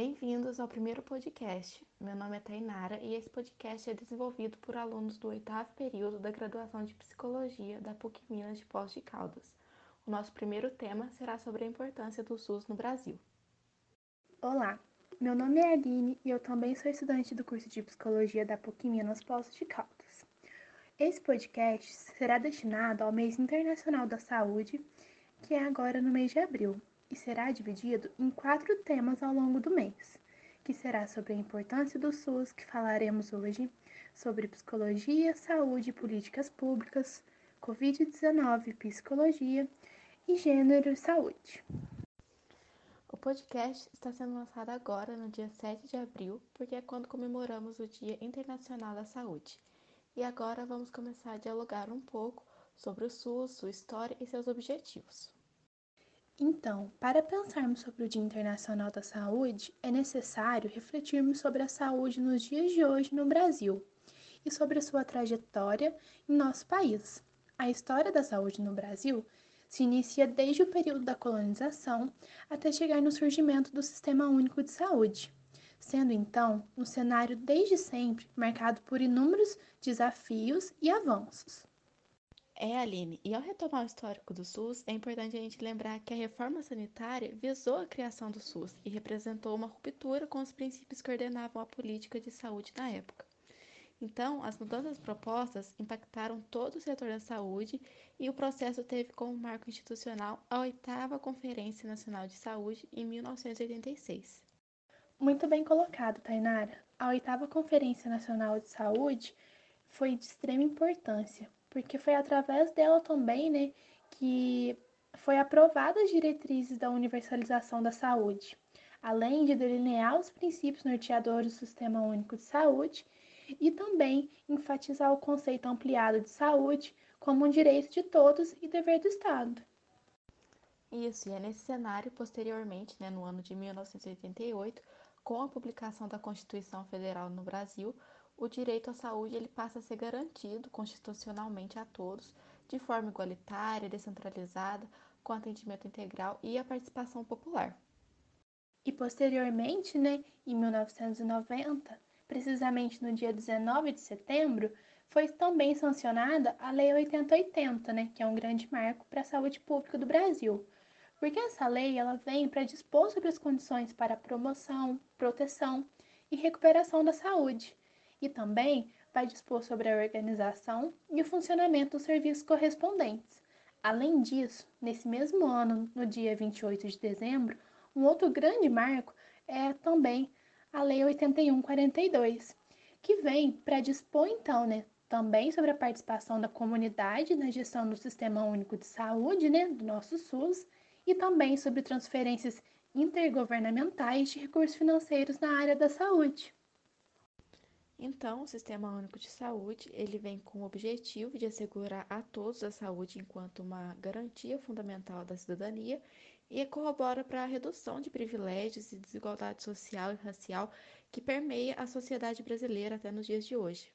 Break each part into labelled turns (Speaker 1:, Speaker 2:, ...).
Speaker 1: Bem-vindos ao primeiro podcast. Meu nome é Tainara e esse podcast é desenvolvido por alunos do oitavo período da graduação de Psicologia da PUC Minas de Pós de Caldas. O nosso primeiro tema será sobre a importância do SUS no Brasil.
Speaker 2: Olá, meu nome é Aline e eu também sou estudante do curso de Psicologia da PUC Minas Pós de Caldas. Esse podcast será destinado ao mês internacional da saúde, que é agora no mês de abril, e será dividido em quatro temas ao longo do mês, que será sobre a importância do SUS, que falaremos hoje, sobre psicologia, saúde e políticas públicas, Covid-19, psicologia e gênero e saúde.
Speaker 1: O podcast está sendo lançado agora, no dia 7 de abril, porque é quando comemoramos o Dia Internacional da Saúde. E agora vamos começar a dialogar um pouco sobre o SUS, sua história e seus objetivos.
Speaker 2: Então, para pensarmos sobre o Dia Internacional da Saúde, é necessário refletirmos sobre a saúde nos dias de hoje no Brasil e sobre a sua trajetória em nosso país. A história da saúde no Brasil se inicia desde o período da colonização até chegar no surgimento do Sistema Único de Saúde, sendo então um cenário desde sempre marcado por inúmeros desafios e avanços.
Speaker 1: É, Aline, e ao retomar o histórico do SUS, é importante a gente lembrar que a reforma sanitária visou a criação do SUS e representou uma ruptura com os princípios que ordenavam a política de saúde na época. Então, as mudanças propostas impactaram todo o setor da saúde e o processo teve como marco institucional a oitava Conferência Nacional de Saúde em 1986.
Speaker 2: Muito bem colocado, Tainara. A oitava Conferência Nacional de Saúde foi de extrema importância, porque foi através dela também, né, que foi aprovada as diretrizes da universalização da saúde, além de delinear os princípios norteadores do Sistema Único de Saúde e também enfatizar o conceito ampliado de saúde como um direito de todos e dever do Estado.
Speaker 1: Isso, e é nesse cenário, posteriormente, né, no ano de 1988, com a publicação da Constituição Federal no Brasil, o direito à saúde ele passa a ser garantido constitucionalmente a todos, de forma igualitária, descentralizada, com atendimento integral e a participação popular.
Speaker 2: E posteriormente, né, em 1990, precisamente no dia 19 de setembro, foi também sancionada a Lei 8080, né, que é um grande marco para a saúde pública do Brasil. Porque essa lei ela vem para dispor sobre as condições para promoção, proteção e recuperação da saúde, e também vai dispor sobre a organização e o funcionamento dos serviços correspondentes. Além disso, nesse mesmo ano, no dia 28 de dezembro, um outro grande marco é também a Lei 8142, que vem para dispor então, né, também sobre a participação da comunidade na gestão do Sistema Único de Saúde, né, do nosso SUS, e também sobre transferências intergovernamentais de recursos financeiros na área da saúde.
Speaker 1: Então, o Sistema Único de Saúde, ele vem com o objetivo de assegurar a todos a saúde enquanto uma garantia fundamental da cidadania e corrobora para a redução de privilégios e desigualdade social e racial que permeia a sociedade brasileira até nos dias de hoje.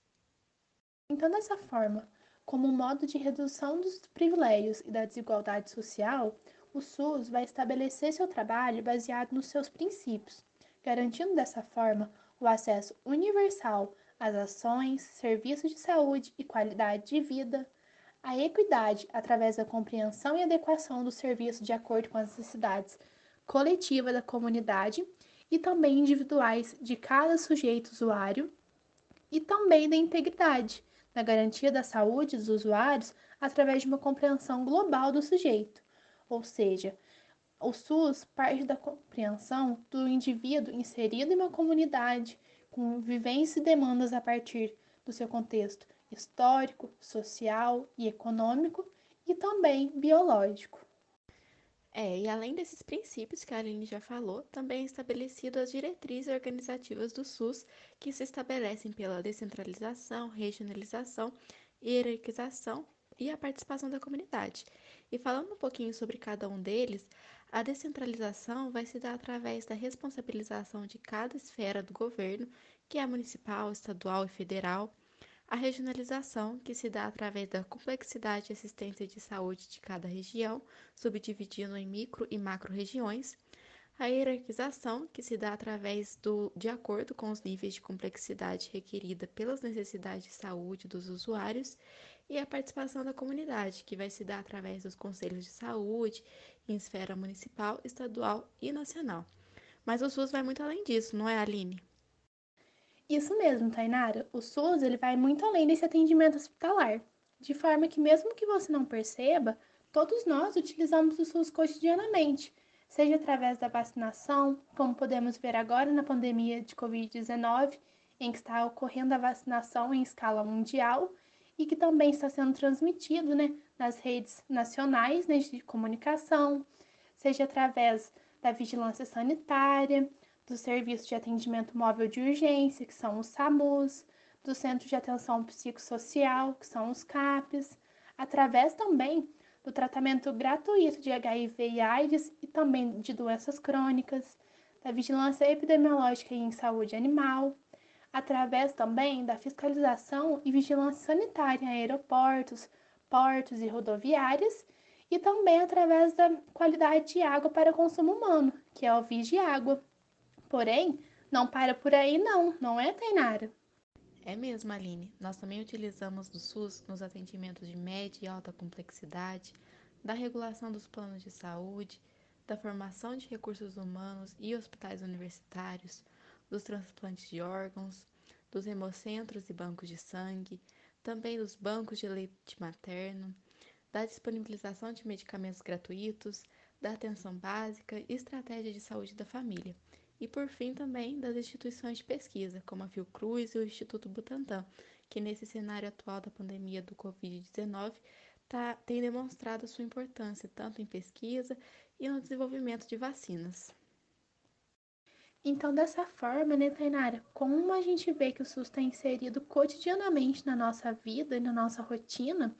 Speaker 2: Então, dessa forma, como modo de redução dos privilégios e da desigualdade social, o SUS vai estabelecer seu trabalho baseado nos seus princípios, garantindo dessa forma o acesso universal às ações, serviços de saúde e qualidade de vida, a equidade através da compreensão e adequação dos serviços de acordo com as necessidades coletivas da comunidade e também individuais de cada sujeito usuário, e também da integridade, na garantia da saúde dos usuários através de uma compreensão global do sujeito, ou seja, o SUS parte da compreensão do indivíduo inserido em uma comunidade, com vivências e demandas a partir do seu contexto histórico, social e econômico e também biológico.
Speaker 1: É, e além desses princípios que a Aline já falou, também é estabelecido as diretrizes organizativas do SUS, que se estabelecem pela descentralização, regionalização, hierarquização e a participação da comunidade. E falando um pouquinho sobre cada um deles, a descentralização vai se dar através da responsabilização de cada esfera do governo, que é municipal, estadual e federal, a regionalização, que se dá através da complexidade de assistência de saúde de cada região, subdividindo em micro e macro regiões, a hierarquização, que se dá através do de acordo com os níveis de complexidade requerida pelas necessidades de saúde dos usuários, e a participação da comunidade, que vai se dar através dos conselhos de saúde em esfera municipal, estadual e nacional. Mas o SUS vai muito além disso, não é, Aline?
Speaker 2: Isso mesmo, Tainara. O SUS ele vai muito além desse atendimento hospitalar, de forma que mesmo que você não perceba, todos nós utilizamos o SUS cotidianamente, seja através da vacinação, como podemos ver agora na pandemia de Covid-19, em que está ocorrendo a vacinação em escala mundial e que também está sendo transmitido né, nas redes nacionais né, de comunicação, seja através da vigilância sanitária, do Serviço de Atendimento Móvel de Urgência, que são os SAMUs, do Centro de Atenção Psicossocial, que são os CAPs, através também do tratamento gratuito de HIV e AIDS e também de doenças crônicas, da vigilância epidemiológica em saúde animal, através também da fiscalização e vigilância sanitária em aeroportos, portos e rodoviárias, e também através da qualidade de água para consumo humano, que é o Vigiágua. Porém, não para por aí não, não é, Tainara?
Speaker 1: É mesmo, Aline. Nós também utilizamos do SUS nos atendimentos de média e alta complexidade, da regulação dos planos de saúde, da formação de recursos humanos e hospitais universitários, dos transplantes de órgãos, dos hemocentros e bancos de sangue, também dos bancos de leite materno, da disponibilização de medicamentos gratuitos, da atenção básica e estratégia de saúde da família e, por fim, também das instituições de pesquisa, como a Fiocruz e o Instituto Butantan, que nesse cenário atual da pandemia do Covid-19 tá, tem demonstrado sua importância tanto em pesquisa e no desenvolvimento de vacinas.
Speaker 2: Então, dessa forma, né, Tainara, como a gente vê que o SUS está inserido cotidianamente na nossa vida e na nossa rotina,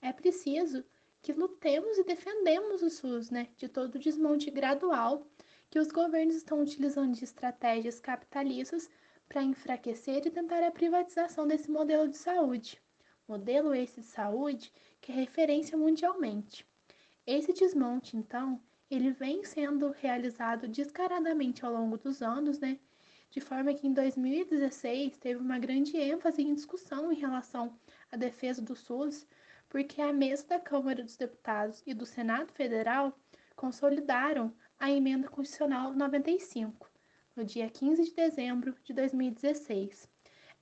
Speaker 2: é preciso que lutemos e defendemos o SUS, né, de todo o desmonte gradual que os governos estão utilizando de estratégias capitalistas para enfraquecer e tentar a privatização desse modelo de saúde. Modelo esse de saúde que é referência mundialmente. Esse desmonte, então, ele vem sendo realizado descaradamente ao longo dos anos, né? De forma que em 2016 teve uma grande ênfase em discussão em relação à defesa do SUS, porque a mesa da Câmara dos Deputados e do Senado Federal consolidaram a Emenda Constitucional 95, no dia 15 de dezembro de 2016.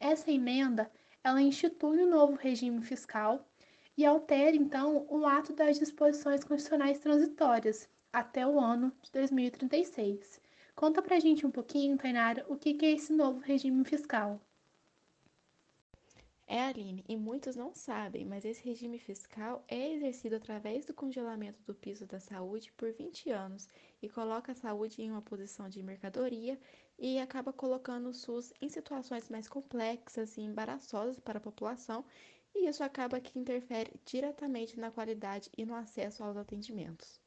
Speaker 2: Essa emenda, ela institui um novo regime fiscal e altera, então, o ato das disposições constitucionais transitórias até o ano de 2036. Conta pra gente um pouquinho, Tainara, o que é esse novo regime fiscal.
Speaker 1: É, Aline, e muitos não sabem, mas esse regime fiscal é exercido através do congelamento do piso da saúde por 20 anos e coloca a saúde em uma posição de mercadoria e acaba colocando o SUS em situações mais complexas e embaraçosas para a população, e isso acaba que interfere diretamente na qualidade e no acesso aos atendimentos.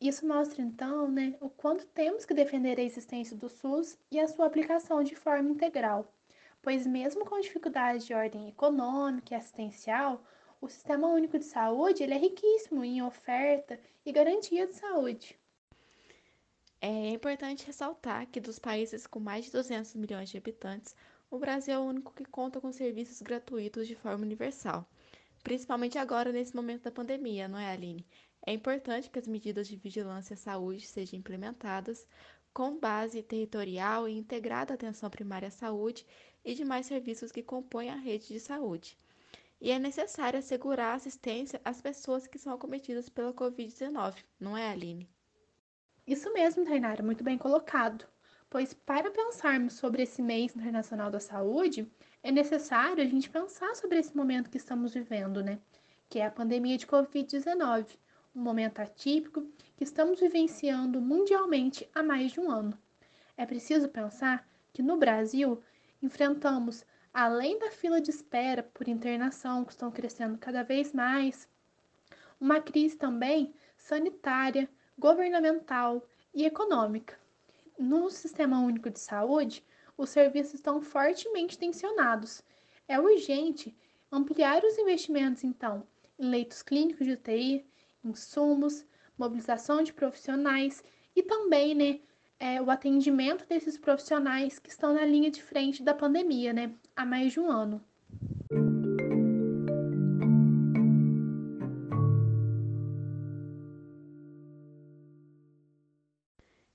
Speaker 2: Isso mostra então, né, o quanto temos que defender a existência do SUS e a sua aplicação de forma integral pois mesmo com dificuldades de ordem econômica e assistencial, o Sistema Único de Saúde ele é riquíssimo em oferta e garantia de saúde.
Speaker 1: É importante ressaltar que dos países com mais de 200 milhões de habitantes, o Brasil é o único que conta com serviços gratuitos de forma universal, principalmente agora nesse momento da pandemia, não é, Aline? É importante que as medidas de vigilância à saúde sejam implementadas com base territorial e integrada à atenção primária à saúde e demais serviços que compõem a rede de saúde. E é necessário assegurar assistência às pessoas que são acometidas pela Covid-19, não é, Aline?
Speaker 2: Isso mesmo, Tainara, muito bem colocado. Pois para pensarmos sobre esse mês internacional da saúde, é necessário a gente pensar sobre esse momento que estamos vivendo, né? Que é a pandemia de Covid-19, um momento atípico que estamos vivenciando mundialmente há mais de um ano. É preciso pensar que no Brasil enfrentamos, além da fila de espera por internação, que estão crescendo cada vez mais, uma crise também sanitária, governamental e econômica. No Sistema Único de Saúde, os serviços estão fortemente tensionados. É urgente ampliar os investimentos, então, em leitos clínicos de UTI, insumos, mobilização de profissionais e também, né, é, o atendimento desses profissionais que estão na linha de frente da pandemia, né, há mais de um ano.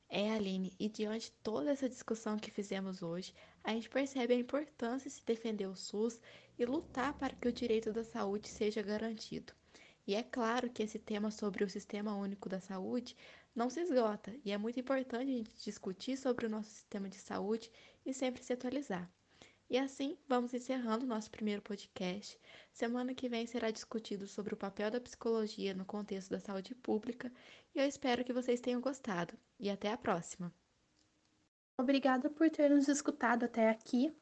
Speaker 1: É, Aline, e diante de toda essa discussão que fizemos hoje, a gente percebe a importância de se defender o SUS e lutar para que o direito da saúde seja garantido. E é claro que esse tema sobre o Sistema Único da Saúde não se esgota, e é muito importante a gente discutir sobre o nosso sistema de saúde e sempre se atualizar. E assim, vamos encerrando o nosso primeiro podcast. Semana que vem será discutido sobre o papel da psicologia no contexto da saúde pública, e eu espero que vocês tenham gostado. E até a próxima!
Speaker 2: Obrigada por ter nos escutado até aqui.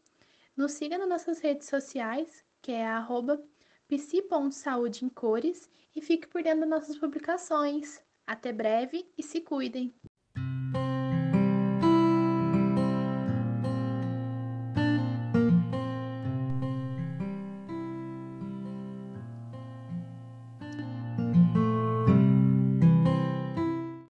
Speaker 2: Nos siga nas nossas redes sociais, que é arroba psi.saúde em cores e fique por dentro das nossas publicações. Até breve e se cuidem!